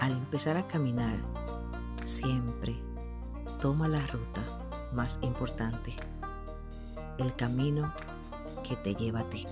Al empezar a caminar, siempre toma la ruta más importante, el camino que te lleva a ti.